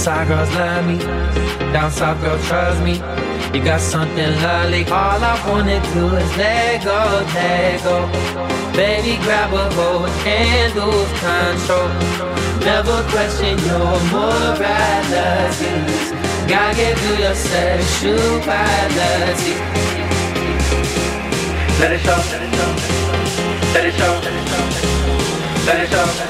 south, girl, trust me. You got something lovely. All I wanna do is let go, let go. Baby, grab a hold and lose control. Never question your moralities. Gotta get through your sexuality. Let it show. Let it show. Let it show. Let it show.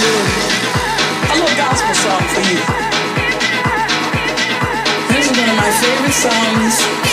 you a gospel song for you. This is one of my favorite songs.